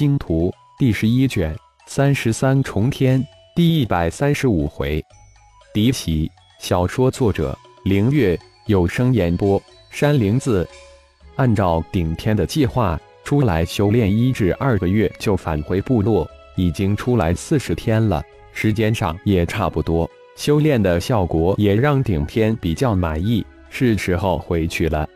星图》第十一卷三十三重天第一百三十五回。敌袭，小说作者：凌月，有声演播：山灵子。按照顶天的计划，出来修炼一至二个月就返回部落，已经出来四十天了，时间上也差不多，修炼的效果也让顶天比较满意，是时候回去了。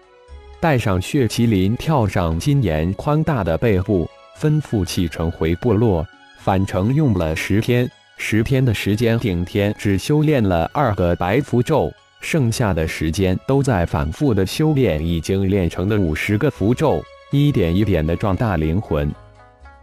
带上血麒麟，跳上金岩宽大的背部，吩咐启程回部落。返程用了十天，十天的时间，顶天只修炼了二个白符咒，剩下的时间都在反复的修炼已经练成的五十个符咒，一点一点的壮大灵魂。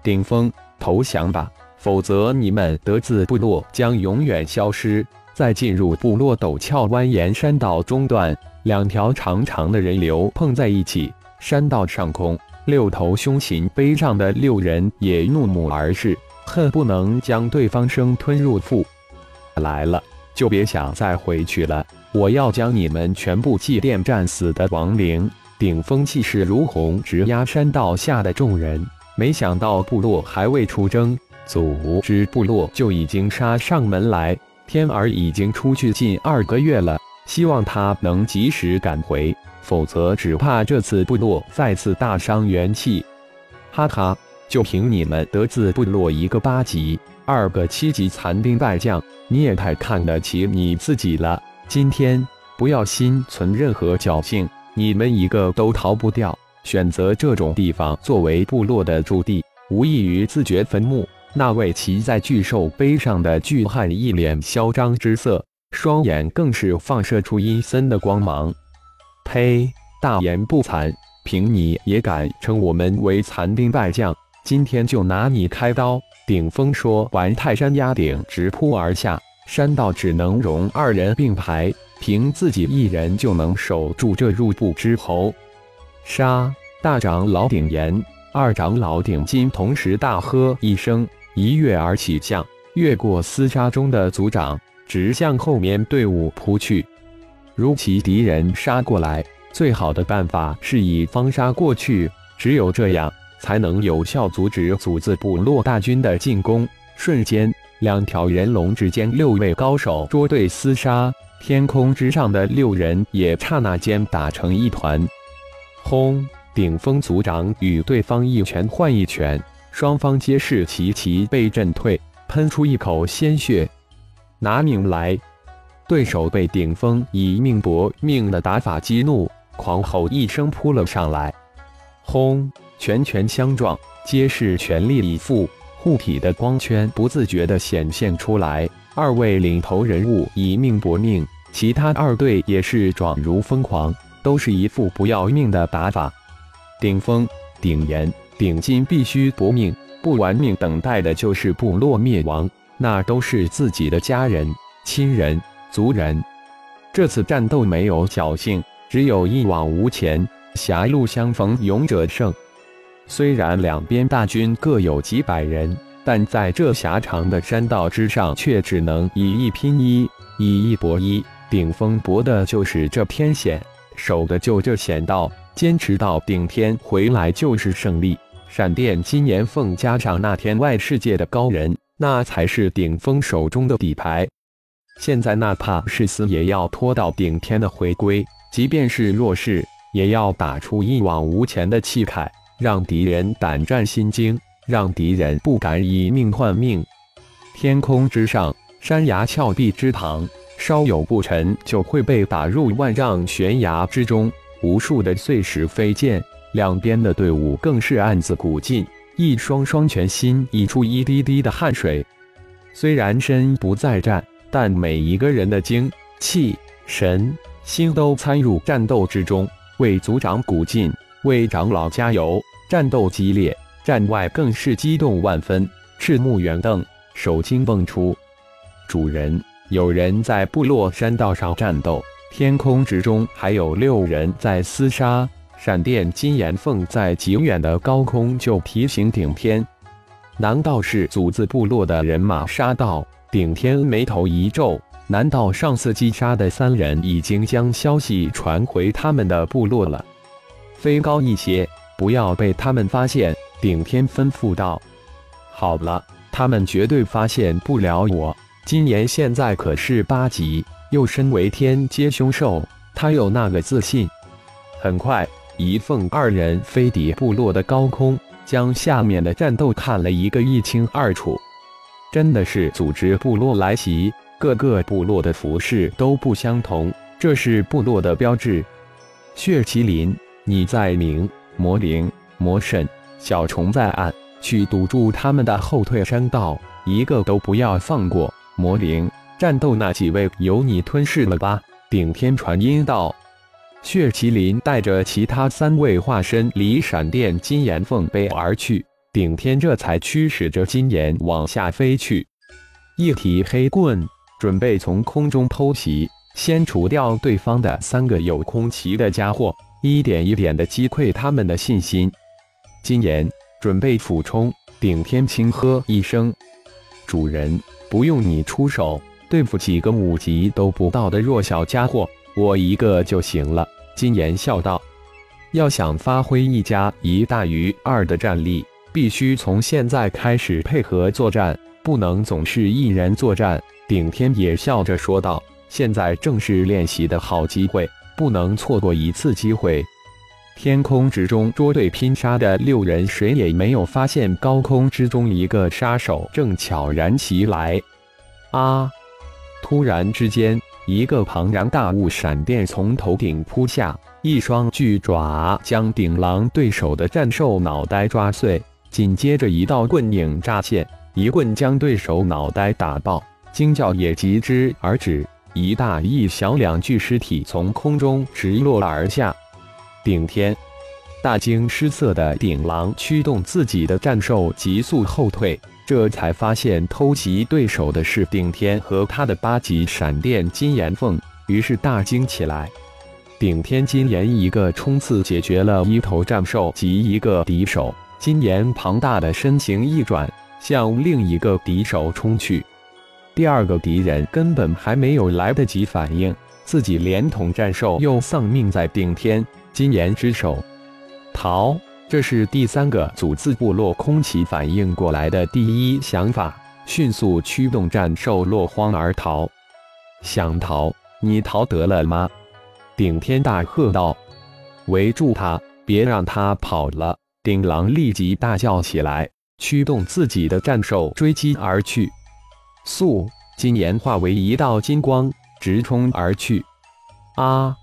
顶峰，投降吧，否则你们德字部落将永远消失。在进入部落陡峭蜿蜒山道中段。两条长长的人流碰在一起，山道上空，六头凶禽背上的六人也怒目而视，恨不能将对方生吞入腹。来了，就别想再回去了！我要将你们全部祭奠战死的亡灵！顶峰气势如虹，直压山道下的众人。没想到部落还未出征，组织部落就已经杀上门来。天儿已经出去近二个月了。希望他能及时赶回，否则只怕这次部落再次大伤元气。哈哈，就凭你们德字部落一个八级、二个七级残兵败将，你也太看得起你自己了。今天不要心存任何侥幸，你们一个都逃不掉。选择这种地方作为部落的驻地，无异于自掘坟墓。那位骑在巨兽背上的巨汉一脸嚣张之色。双眼更是放射出阴森的光芒。呸！大言不惭，凭你也敢称我们为残兵败将？今天就拿你开刀！顶峰说完，泰山压顶直扑而下。山道只能容二人并排，凭自己一人就能守住这入部之侯。杀！大长老顶岩、二长老顶金同时大喝一声，一跃而起，向越过厮杀中的族长。直向后面队伍扑去。如其敌人杀过来，最好的办法是以方杀过去，只有这样才能有效阻止组字部落大军的进攻。瞬间，两条人龙之间，六位高手捉对厮杀，天空之上的六人也刹那间打成一团。轰！顶峰族长与对方一拳换一拳，双方皆是齐齐被震退，喷出一口鲜血。拿命来！对手被顶峰以命搏命的打法激怒，狂吼一声扑了上来。轰！拳拳相撞，皆是全力以赴，护体的光圈不自觉地显现出来。二位领头人物以命搏命，其他二队也是状如疯狂，都是一副不要命的打法。顶峰、顶岩、顶金必须搏命，不玩命，等待的就是部落灭亡。那都是自己的家人、亲人、族人。这次战斗没有侥幸，只有一往无前。狭路相逢勇者胜。虽然两边大军各有几百人，但在这狭长的山道之上，却只能以一拼一，以一搏一。顶峰搏的就是这天险，守的就这险道，坚持到顶天回来就是胜利。闪电金岩凤加上那天外世界的高人。那才是顶峰手中的底牌。现在哪怕是死，也要拖到顶天的回归；即便是弱势，也要打出一往无前的气概，让敌人胆战心惊，让敌人不敢以命换命。天空之上，山崖峭壁之旁，稍有不慎就会被打入万丈悬崖之中，无数的碎石飞溅，两边的队伍更是暗自鼓劲。一双双拳心溢出一滴滴的汗水，虽然身不在战，但每一个人的精气神心都参入战斗之中，为族长鼓劲，为长老加油。战斗激烈，战外更是激动万分，赤目圆瞪，手青蹦出。主人，有人在部落山道上战斗，天空之中还有六人在厮杀。闪电金岩凤在极远的高空就提醒顶天：“难道是祖字部落的人马杀到？”顶天眉头一皱：“难道上次击杀的三人已经将消息传回他们的部落了？”飞高一些，不要被他们发现。顶天吩咐道：“好了，他们绝对发现不了我。金岩现在可是八级，又身为天阶凶兽，他有那个自信。很快，一凤二人飞抵部落的高空，将下面的战斗看了一个一清二楚。真的是组织部落来袭，各个部落的服饰都不相同，这是部落的标志。血麒麟，你在明；魔灵、魔神、小虫在暗，去堵住他们的后退山道，一个都不要放过。魔灵，战斗那几位由你吞噬了吧？顶天传音道。血麒麟带着其他三位化身离闪电金岩凤飞而去，顶天这才驱使着金岩往下飞去。一提黑棍，准备从空中偷袭，先除掉对方的三个有空旗的家伙，一点一点的击溃他们的信心。金岩准备俯冲，顶天轻喝一声：“主人，不用你出手，对付几个五级都不到的弱小家伙。”我一个就行了，金岩笑道：“要想发挥一加一大于二的战力，必须从现在开始配合作战，不能总是一人作战。”顶天也笑着说道：“现在正是练习的好机会，不能错过一次机会。”天空之中捉对拼杀的六人，谁也没有发现高空之中一个杀手正悄然袭来。啊！突然之间。一个庞然大物闪电从头顶扑下，一双巨爪将顶狼对手的战兽脑袋抓碎，紧接着一道棍影乍现，一棍将对手脑袋打爆，惊叫也即之而止，一大一小两具尸体从空中直落而下。顶天大惊失色的顶狼驱动自己的战兽急速后退。这才发现偷袭对手的是顶天和他的八级闪电金岩凤，于是大惊起来。顶天金岩一个冲刺解决了一头战兽及一个敌手，金岩庞大的身形一转，向另一个敌手冲去。第二个敌人根本还没有来得及反应，自己连同战兽又丧命在顶天金岩之手，逃。这是第三个组字部落空骑反应过来的第一想法，迅速驱动战兽落荒而逃。想逃，你逃得了吗？顶天大喝道：“围住他，别让他跑了！”顶狼立即大叫起来，驱动自己的战兽追击而去。速！金岩化为一道金光，直冲而去。啊！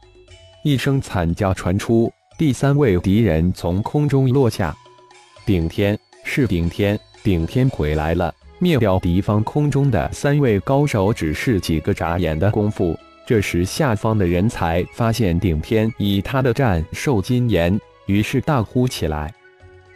一声惨叫传出。第三位敌人从空中落下，顶天是顶天，顶天回来了，灭掉敌方空中的三位高手，只是几个眨眼的功夫。这时下方的人才发现顶天以他的战兽金岩，于是大呼起来：“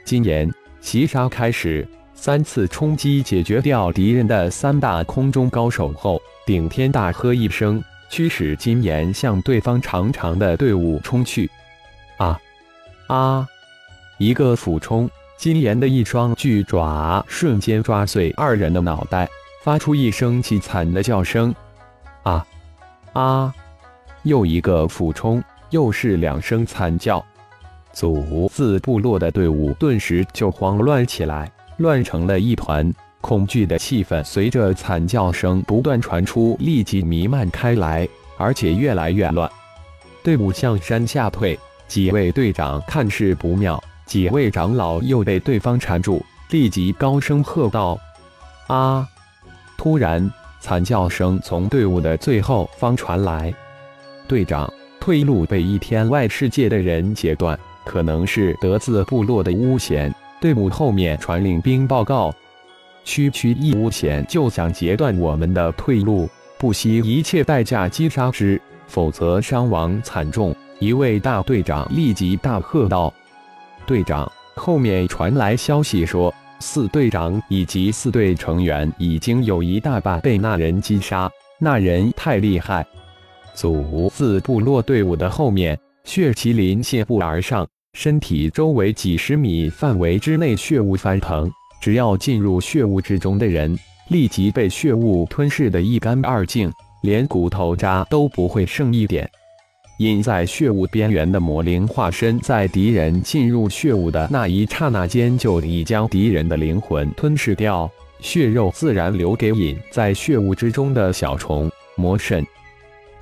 金岩袭杀开始！”三次冲击解决掉敌人的三大空中高手后，顶天大喝一声，驱使金岩向对方长长的队伍冲去。啊啊！一个俯冲，金岩的一双巨爪瞬间抓碎二人的脑袋，发出一声凄惨的叫声。啊啊！又一个俯冲，又是两声惨叫。祖字部落的队伍顿时就慌乱起来，乱成了一团。恐惧的气氛随着惨叫声不断传出，立即弥漫开来，而且越来越乱。队伍向山下退。几位队长看势不妙，几位长老又被对方缠住，立即高声喝道：“啊！”突然，惨叫声从队伍的最后方传来。队长，退路被一天外世界的人截断，可能是德字部落的巫贤。队伍后面传令兵报告：区区一巫贤就想截断我们的退路，不惜一切代价击杀之，否则伤亡惨重。一位大队长立即大喝道：“队长，后面传来消息说，四队长以及四队成员已经有一大半被那人击杀。那人太厉害！”祖字部落队伍的后面，血麒麟泻步而上，身体周围几十米范围之内血雾翻腾，只要进入血雾之中的人，立即被血雾吞噬的一干二净，连骨头渣都不会剩一点。隐在血雾边缘的魔灵化身，在敌人进入血雾的那一刹那间，就已将敌人的灵魂吞噬掉，血肉自然留给隐在血雾之中的小虫魔神。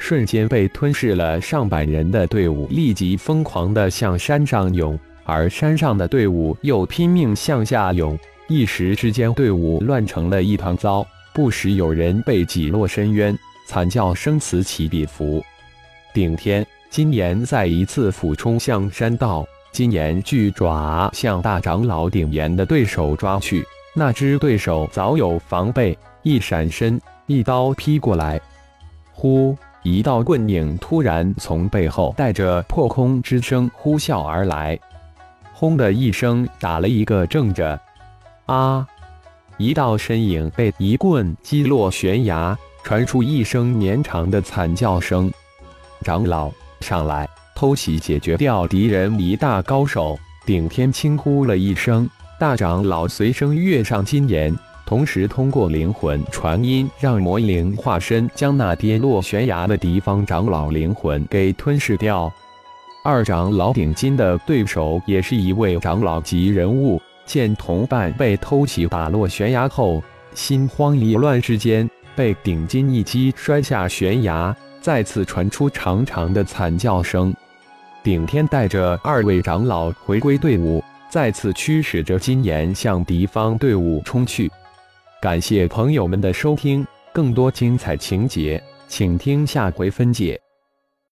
瞬间被吞噬了，上百人的队伍立即疯狂地向山上涌，而山上的队伍又拼命向下涌，一时之间队伍乱成了一团糟，不时有人被挤落深渊。惨叫声此起彼伏，顶天金岩再一次俯冲向山道，金岩巨爪向大长老顶岩的对手抓去。那只对手早有防备，一闪身，一刀劈过来。呼！一道棍影突然从背后带着破空之声呼啸而来，轰的一声打了一个正着。啊！一道身影被一棍击落悬崖。传出一声绵长的惨叫声，长老上来偷袭，解决掉敌人一大高手。顶天轻呼了一声，大长老随声跃上金岩，同时通过灵魂传音，让魔灵化身将那跌落悬崖的敌方长老灵魂给吞噬掉。二长老顶金的对手也是一位长老级人物，见同伴被偷袭打落悬崖后，心慌意乱之间。被顶金一击摔下悬崖，再次传出长长的惨叫声。顶天带着二位长老回归队伍，再次驱使着金岩向敌方队伍冲去。感谢朋友们的收听，更多精彩情节，请听下回分解。